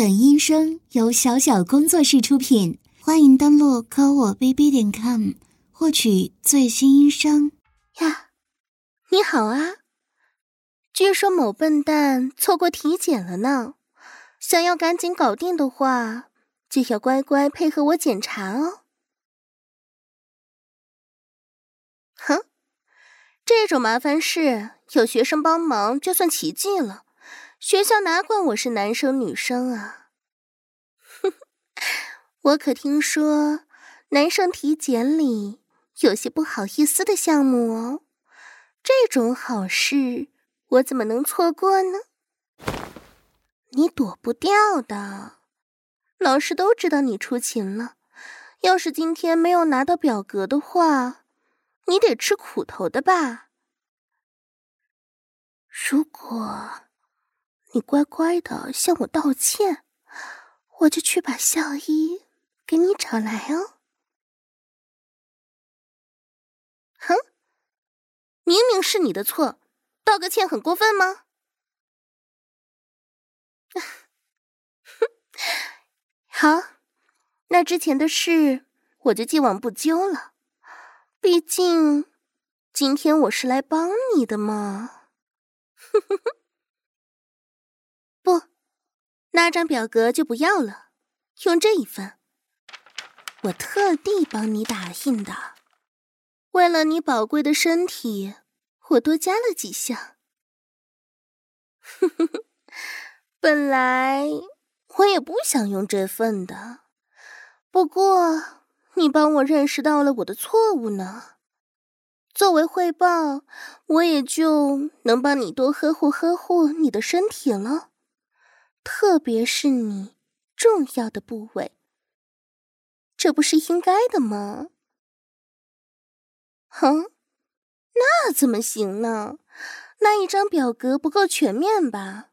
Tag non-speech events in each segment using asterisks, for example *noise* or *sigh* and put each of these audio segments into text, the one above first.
本音声由小小工作室出品，欢迎登录科我 bb 点 com 获取最新音声。呀，你好啊！据说某笨蛋错过体检了呢，想要赶紧搞定的话，就要乖乖配合我检查哦。哼，这种麻烦事有学生帮忙就算奇迹了。学校哪管我是男生女生啊？哼，*laughs* 我可听说男生体检里有些不好意思的项目哦。这种好事我怎么能错过呢？你躲不掉的，老师都知道你出勤了。要是今天没有拿到表格的话，你得吃苦头的吧？如果。你乖乖的向我道歉，我就去把校医给你找来哦。哼，明明是你的错，道个歉很过分吗？*laughs* 好，那之前的事我就既往不咎了。毕竟今天我是来帮你的嘛。哼哼哼。那张表格就不要了，用这一份，我特地帮你打印的。为了你宝贵的身体，我多加了几项。*laughs* 本来我也不想用这份的，不过你帮我认识到了我的错误呢。作为汇报，我也就能帮你多呵护呵护你的身体了。特别是你重要的部位，这不是应该的吗？哼，那怎么行呢？那一张表格不够全面吧？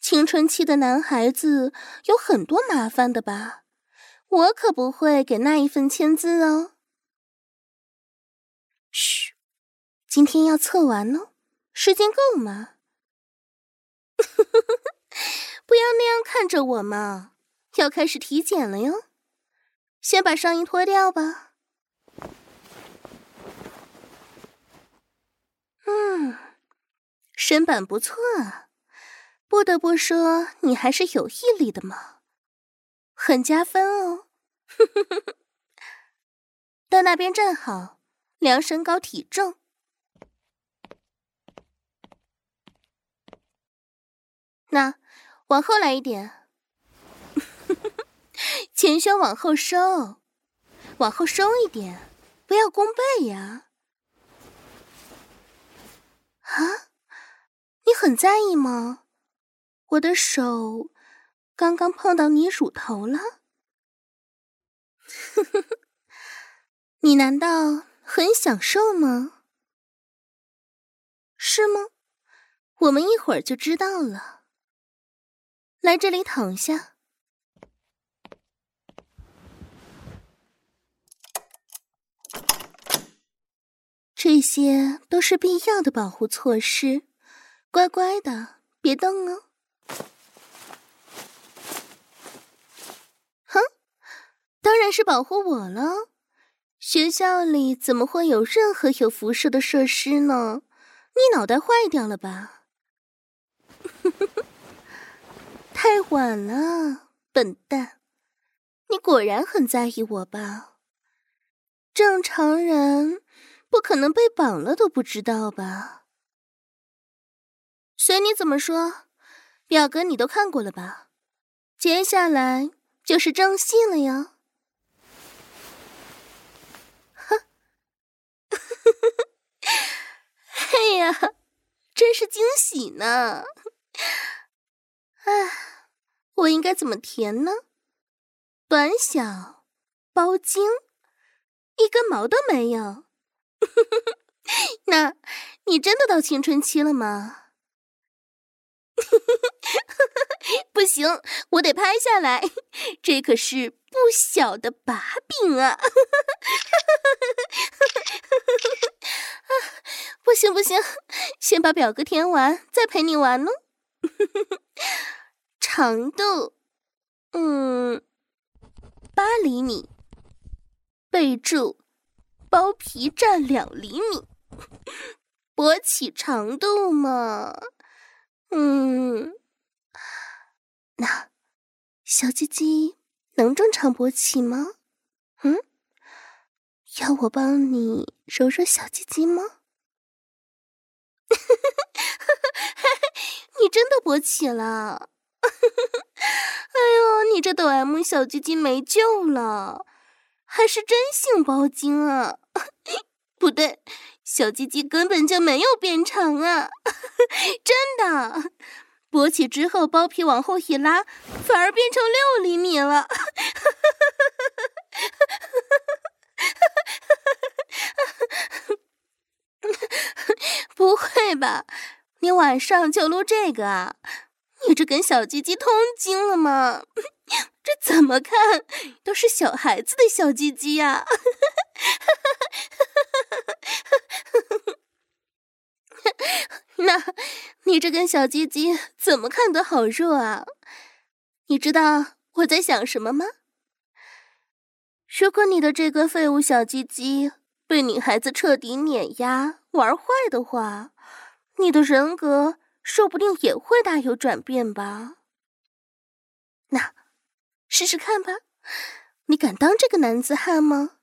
青春期的男孩子有很多麻烦的吧？我可不会给那一份签字哦。嘘，今天要测完呢，时间够吗？*laughs* 不要那样看着我嘛！要开始体检了哟，先把上衣脱掉吧。嗯，身板不错啊，不得不说你还是有毅力的嘛，很加分哦。*laughs* 到那边站好，量身高体重。那。往后来一点，*laughs* 前胸往后收，往后收一点，不要弓背呀！啊，你很在意吗？我的手刚刚碰到你乳头了，*laughs* 你难道很享受吗？是吗？我们一会儿就知道了。来这里躺下，这些都是必要的保护措施，乖乖的，别动哦。哼，当然是保护我了。学校里怎么会有任何有辐射的设施呢？你脑袋坏掉了吧？呵呵呵太晚了，笨蛋！你果然很在意我吧？正常人不可能被绑了都不知道吧？随你怎么说，表格你都看过了吧？接下来就是正戏了呀！哼，嘿呀，真是惊喜呢！唉。我应该怎么填呢？短小、包茎，一根毛都没有。*laughs* 那，你真的到青春期了吗？*laughs* 不行，我得拍下来，这可是不小的把柄啊！*laughs* 不行不行，先把表格填完，再陪你玩呢。长度嗯，八厘米。备注：包皮占两厘米。勃起长度嘛，嗯，那小鸡鸡能正常勃起吗？嗯，要我帮你揉揉小鸡鸡吗？*laughs* 你真的勃起了！*laughs* 哎呦，你这抖 M 小鸡鸡没救了，还是真性包茎啊？*laughs* 不对。小鸡鸡根本就没有变长啊，*laughs* 真的！勃起之后，包皮往后一拉，反而变成六厘米了。不会吧？你晚上就录这个啊？你这跟小鸡鸡通经了吗？*laughs* 这怎么看都是小孩子的小鸡鸡呀！*laughs* 那，你这根小鸡鸡怎么看都好弱啊！你知道我在想什么吗？如果你的这个废物小鸡鸡被女孩子彻底碾压玩坏的话，你的人格说不定也会大有转变吧？那，试试看吧，你敢当这个男子汉吗？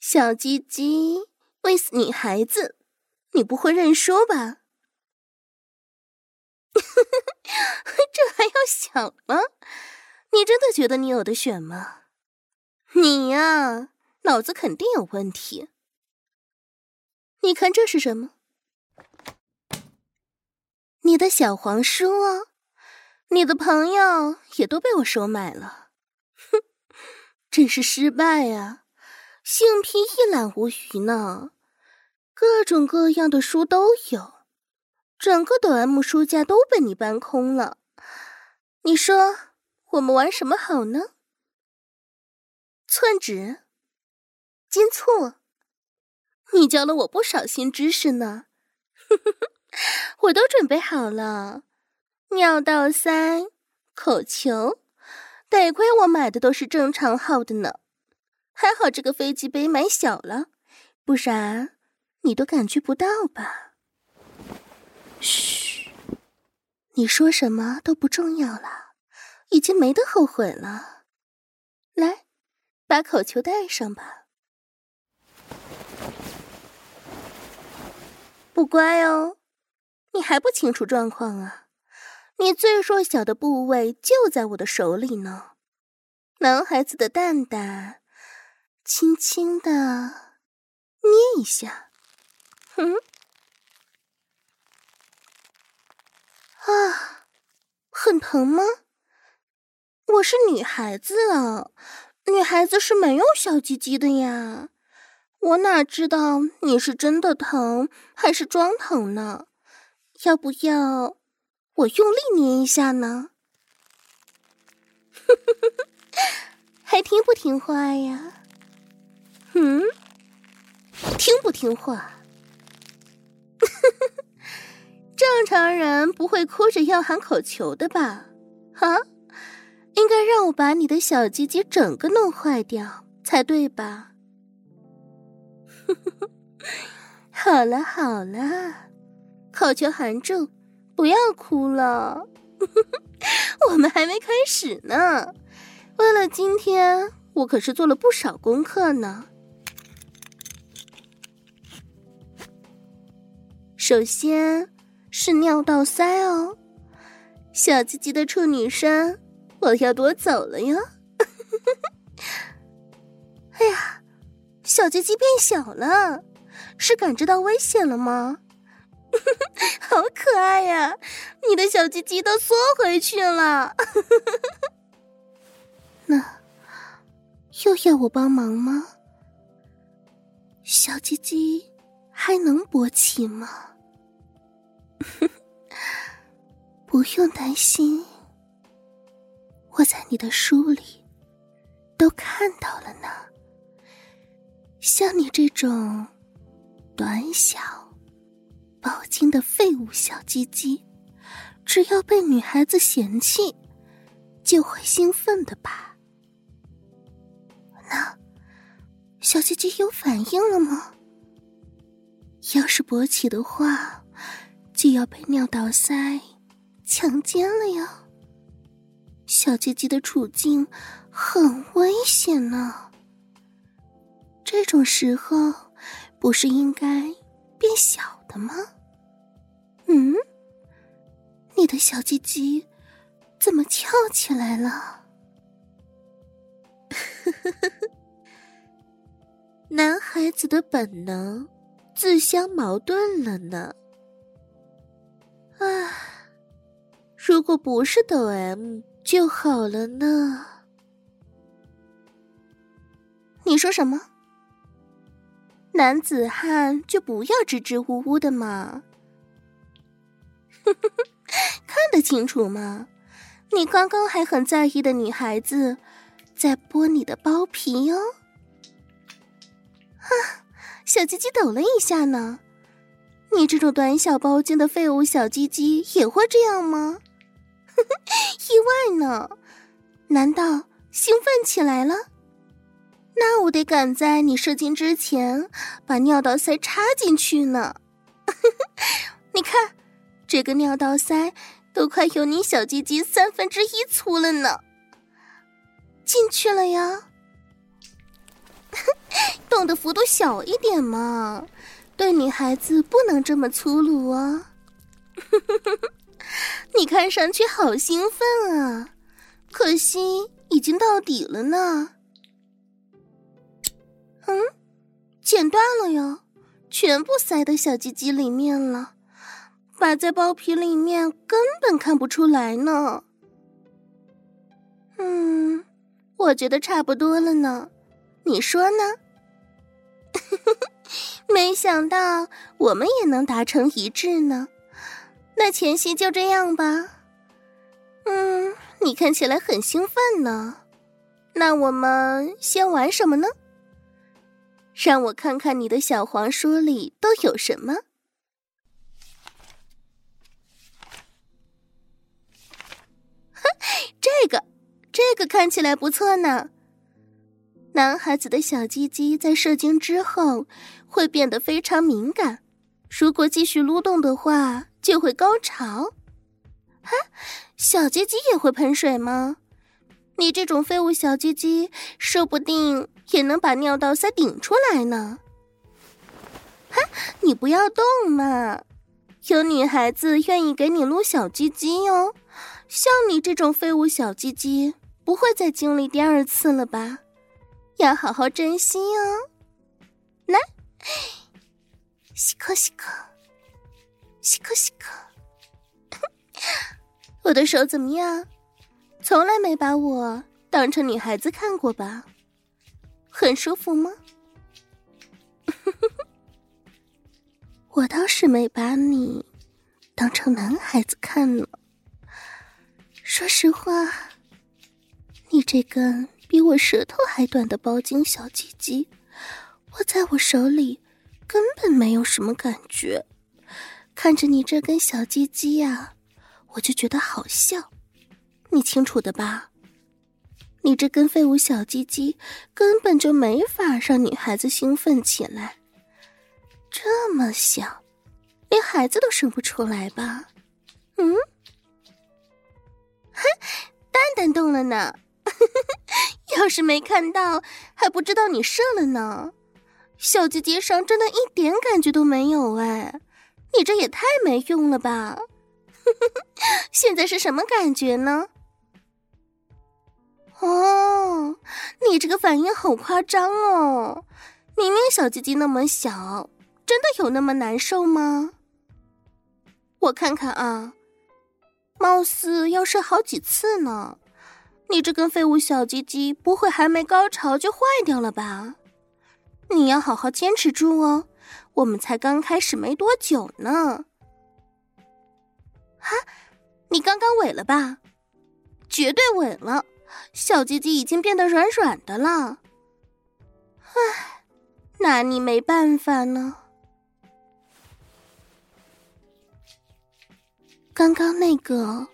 小鸡鸡喂死女孩子，你不会认输吧？*laughs* 这还要想吗？你真的觉得你有的选吗？你呀，脑子肯定有问题。你看这是什么？你的小黄书哦！你的朋友也都被我收买了。哼，真是失败呀！性癖一览无余呢，各种各样的书都有。整个抖 M 书架都被你搬空了，你说我们玩什么好呢？寸纸、金簇，你教了我不少新知识呢，我都准备好了。尿道塞、口球，得亏我买的都是正常号的呢，还好这个飞机杯买小了，不然你都感觉不到吧。嘘，你说什么都不重要了，已经没得后悔了。来，把口球戴上吧。不乖哦，你还不清楚状况啊？你最弱小的部位就在我的手里呢。男孩子的蛋蛋，轻轻的捏一下，嗯。啊，很疼吗？我是女孩子啊，女孩子是没有小鸡鸡的呀。我哪知道你是真的疼还是装疼呢？要不要我用力捏一下呢？*laughs* 还听不听话呀？嗯，听不听话？*laughs* 正常人不会哭着要喊口球的吧？啊，应该让我把你的小鸡鸡整个弄坏掉才对吧？好 *laughs* 了好了，口球含住，不要哭了。*laughs* 我们还没开始呢。为了今天，我可是做了不少功课呢。首先。是尿道塞哦，小鸡鸡的处女身，我要夺走了哟！*laughs* 哎呀，小鸡鸡变小了，是感知到危险了吗？*laughs* 好可爱呀！你的小鸡鸡都缩回去了，*laughs* 那又要我帮忙吗？小鸡鸡还能勃起吗？*laughs* 不用担心，我在你的书里都看到了呢。像你这种短小、包茎的废物小鸡鸡，只要被女孩子嫌弃，就会兴奋的吧？那小鸡鸡有反应了吗？要是勃起的话，就要被尿道塞强奸了呀！小鸡鸡的处境很危险呢。这种时候，不是应该变小的吗？嗯，你的小鸡鸡怎么翘起来了？呵呵呵呵男孩子的本能自相矛盾了呢。啊，如果不是抖 M 就好了呢。你说什么？男子汉就不要支支吾吾的嘛。*laughs* 看得清楚吗？你刚刚还很在意的女孩子，在剥你的包皮哟、啊，小鸡鸡抖了一下呢。你这种短小包茎的废物小鸡鸡也会这样吗？*laughs* 意外呢？难道兴奋起来了？那我得赶在你射精之前把尿道塞插进去呢。*laughs* 你看，这个尿道塞都快有你小鸡鸡三分之一粗了呢。进去了呀。*laughs* 动的幅度小一点嘛，对女孩子不能这么粗鲁啊！*laughs* 你看上去好兴奋啊，可惜已经到底了呢。嗯，剪断了哟，全部塞到小鸡鸡里面了，摆在包皮里面根本看不出来呢。嗯，我觉得差不多了呢。你说呢？*laughs* 没想到我们也能达成一致呢。那前戏就这样吧。嗯，你看起来很兴奋呢。那我们先玩什么呢？让我看看你的小黄书里都有什么。*laughs* 哼，这个，这个看起来不错呢。男孩子的小鸡鸡在射精之后会变得非常敏感，如果继续撸动的话，就会高潮。哈，小鸡鸡也会喷水吗？你这种废物小鸡鸡，说不定也能把尿道塞顶出来呢。哈，你不要动嘛，有女孩子愿意给你撸小鸡鸡哟。像你这种废物小鸡鸡，不会再经历第二次了吧？要好好珍惜哦。来，西克西克，西克西克。*laughs* 我的手怎么样？从来没把我当成女孩子看过吧？很舒服吗？*laughs* 我倒是没把你当成男孩子看呢。说实话，你这根。比我舌头还短的包茎小鸡鸡，握在我手里根本没有什么感觉。看着你这根小鸡鸡呀，我就觉得好笑。你清楚的吧？你这根废物小鸡鸡根本就没法让女孩子兴奋起来。这么小，连孩子都生不出来吧？嗯？哼，蛋蛋动了呢。*laughs* 要是没看到，还不知道你射了呢。小鸡鸡上真的一点感觉都没有哎，你这也太没用了吧！*laughs* 现在是什么感觉呢？哦，你这个反应好夸张哦！明明小鸡鸡那么小，真的有那么难受吗？我看看啊，貌似要射好几次呢。你这根废物小鸡鸡不会还没高潮就坏掉了吧？你要好好坚持住哦，我们才刚开始没多久呢。哈，你刚刚萎了吧？绝对萎了，小鸡鸡已经变得软软的了。唉，拿你没办法呢。刚刚那个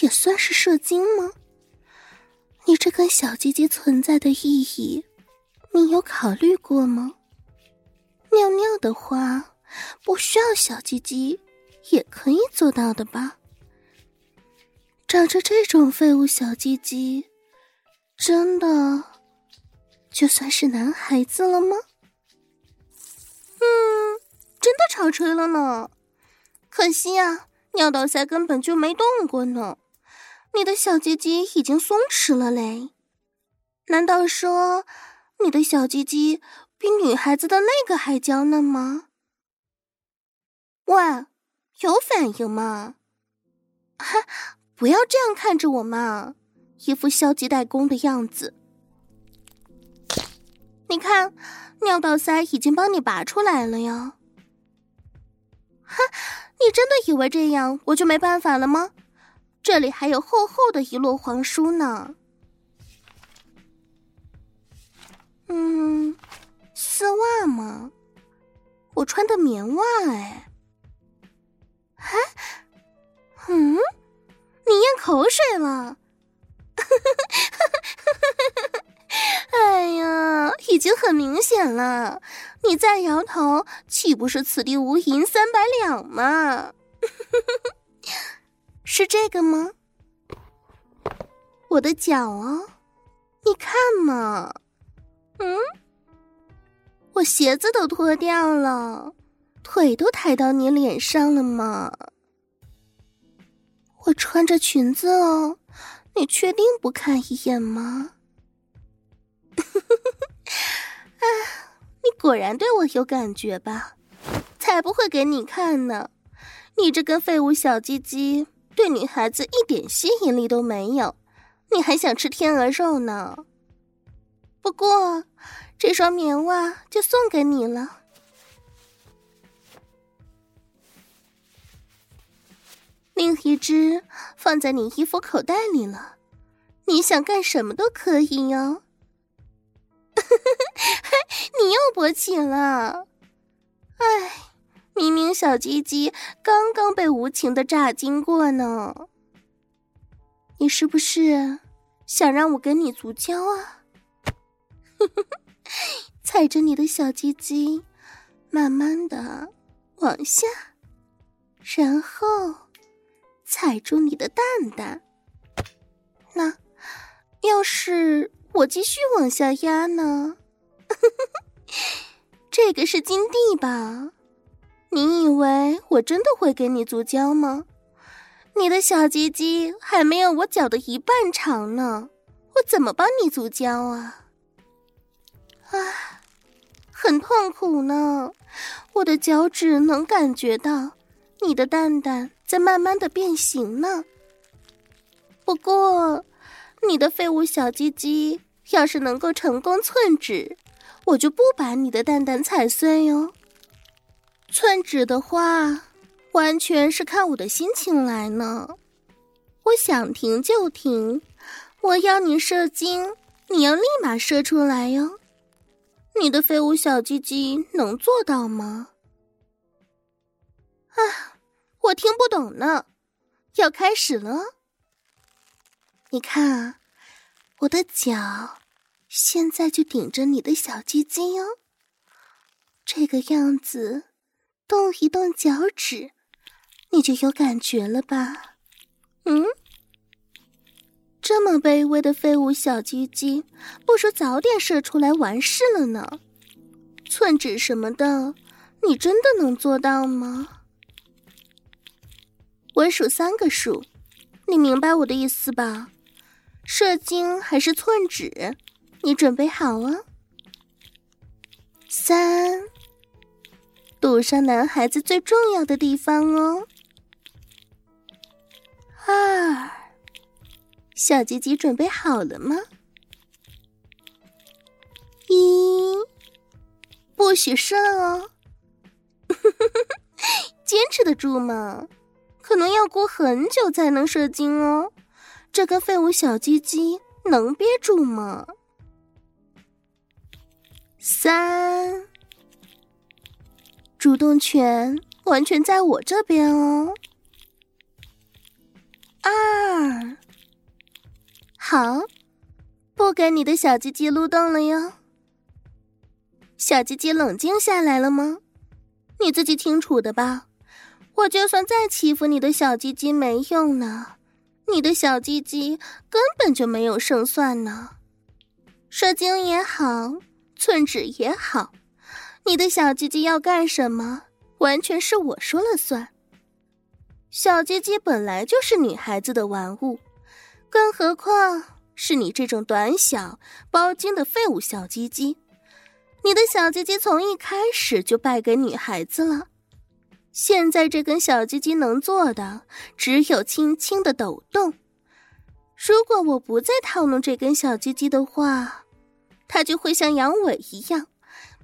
也算是射精吗？你这根小鸡鸡存在的意义，你有考虑过吗？尿尿的话，不需要小鸡鸡也可以做到的吧？长着这种废物小鸡鸡，真的就算是男孩子了吗？嗯，真的潮吹了呢。可惜啊，尿道塞根本就没动过呢。你的小鸡鸡已经松弛了嘞。难道说你的小鸡鸡比女孩子的那个还娇嫩吗？喂，有反应吗？哈，*laughs* 不要这样看着我嘛，一副消极怠工的样子。你看，尿道塞已经帮你拔出来了呀。哈。你真的以为这样我就没办法了吗？这里还有厚厚的一摞黄书呢。嗯，丝袜吗？我穿的棉袜哎。哎，嗯，你咽口水了。*laughs* 哎呀，已经很明显了。你再摇头，岂不是此地无银三百两吗？*laughs* 是这个吗？我的脚哦，你看嘛，嗯，我鞋子都脱掉了，腿都抬到你脸上了嘛。我穿着裙子哦，你确定不看一眼吗？*laughs* 啊。你果然对我有感觉吧？才不会给你看呢！你这根废物小鸡鸡，对女孩子一点吸引力都没有，你还想吃天鹅肉呢？不过这双棉袜就送给你了，另一只放在你衣服口袋里了，你想干什么都可以哟。*laughs* 你又勃起了，哎，明明小鸡鸡刚刚被无情的炸经过呢。你是不是想让我跟你足交啊？*laughs* 踩着你的小鸡鸡，慢慢的往下，然后踩住你的蛋蛋。那要是……我继续往下压呢，*laughs* 这个是金地吧？你以为我真的会给你足交吗？你的小鸡鸡还没有我脚的一半长呢，我怎么帮你足交啊？啊，很痛苦呢，我的脚趾能感觉到你的蛋蛋在慢慢的变形呢。不过。你的废物小鸡鸡，要是能够成功寸纸，我就不把你的蛋蛋踩碎哟。寸纸的话，完全是看我的心情来呢。我想停就停，我要你射精，你要立马射出来哟。你的废物小鸡鸡能做到吗？听不懂呢。要开始了。你看，我的脚现在就顶着你的小鸡鸡哦，这个样子，动一动脚趾，你就有感觉了吧？嗯，这么卑微的废物小鸡鸡，不如早点射出来完事了呢。寸指什么的，你真的能做到吗？我数三个数，你明白我的意思吧？射精还是寸指？你准备好啊！三，堵上男孩子最重要的地方哦。二，小鸡鸡准备好了吗？一，不许射哦。*laughs* 坚持得住吗？可能要过很久才能射精哦。这个废物小鸡鸡能憋住吗？三，主动权完全在我这边哦。二，好，不给你的小鸡鸡撸动了哟。小鸡鸡冷静下来了吗？你自己清楚的吧。我就算再欺负你的小鸡鸡没用呢，你的小鸡鸡根本就没有胜算呢。射精也好，寸指也好，你的小鸡鸡要干什么，完全是我说了算。小鸡鸡本来就是女孩子的玩物，更何况是你这种短小包茎的废物小鸡鸡。你的小鸡鸡从一开始就败给女孩子了。现在这根小鸡鸡能做的只有轻轻的抖动。如果我不再套弄这根小鸡鸡的话，它就会像阳痿一样，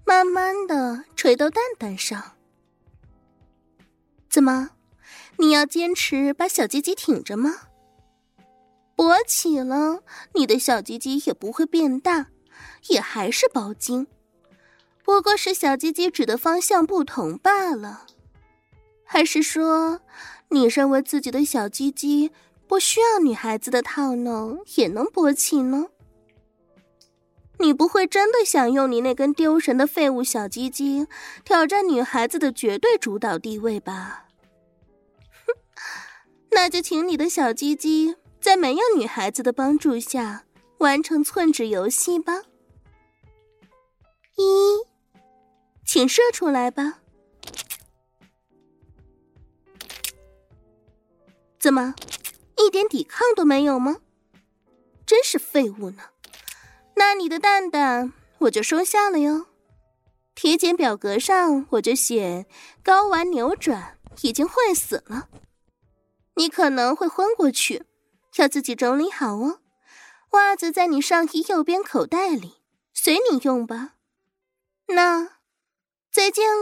慢慢的垂到蛋蛋上。怎么，你要坚持把小鸡鸡挺着吗？勃起了，你的小鸡鸡也不会变大，也还是包茎，不过是小鸡鸡指的方向不同罢了。还是说，你认为自己的小鸡鸡不需要女孩子的套弄也能勃起呢？你不会真的想用你那根丢人的废物小鸡鸡挑战女孩子的绝对主导地位吧？哼，*laughs* 那就请你的小鸡鸡在没有女孩子的帮助下完成寸指游戏吧。一，请射出来吧。怎么，一点抵抗都没有吗？真是废物呢！那你的蛋蛋我就收下了哟。体检表格上我就写睾丸扭转已经坏死了，你可能会昏过去，要自己整理好哦。袜子在你上衣右边口袋里，随你用吧。那，再见了。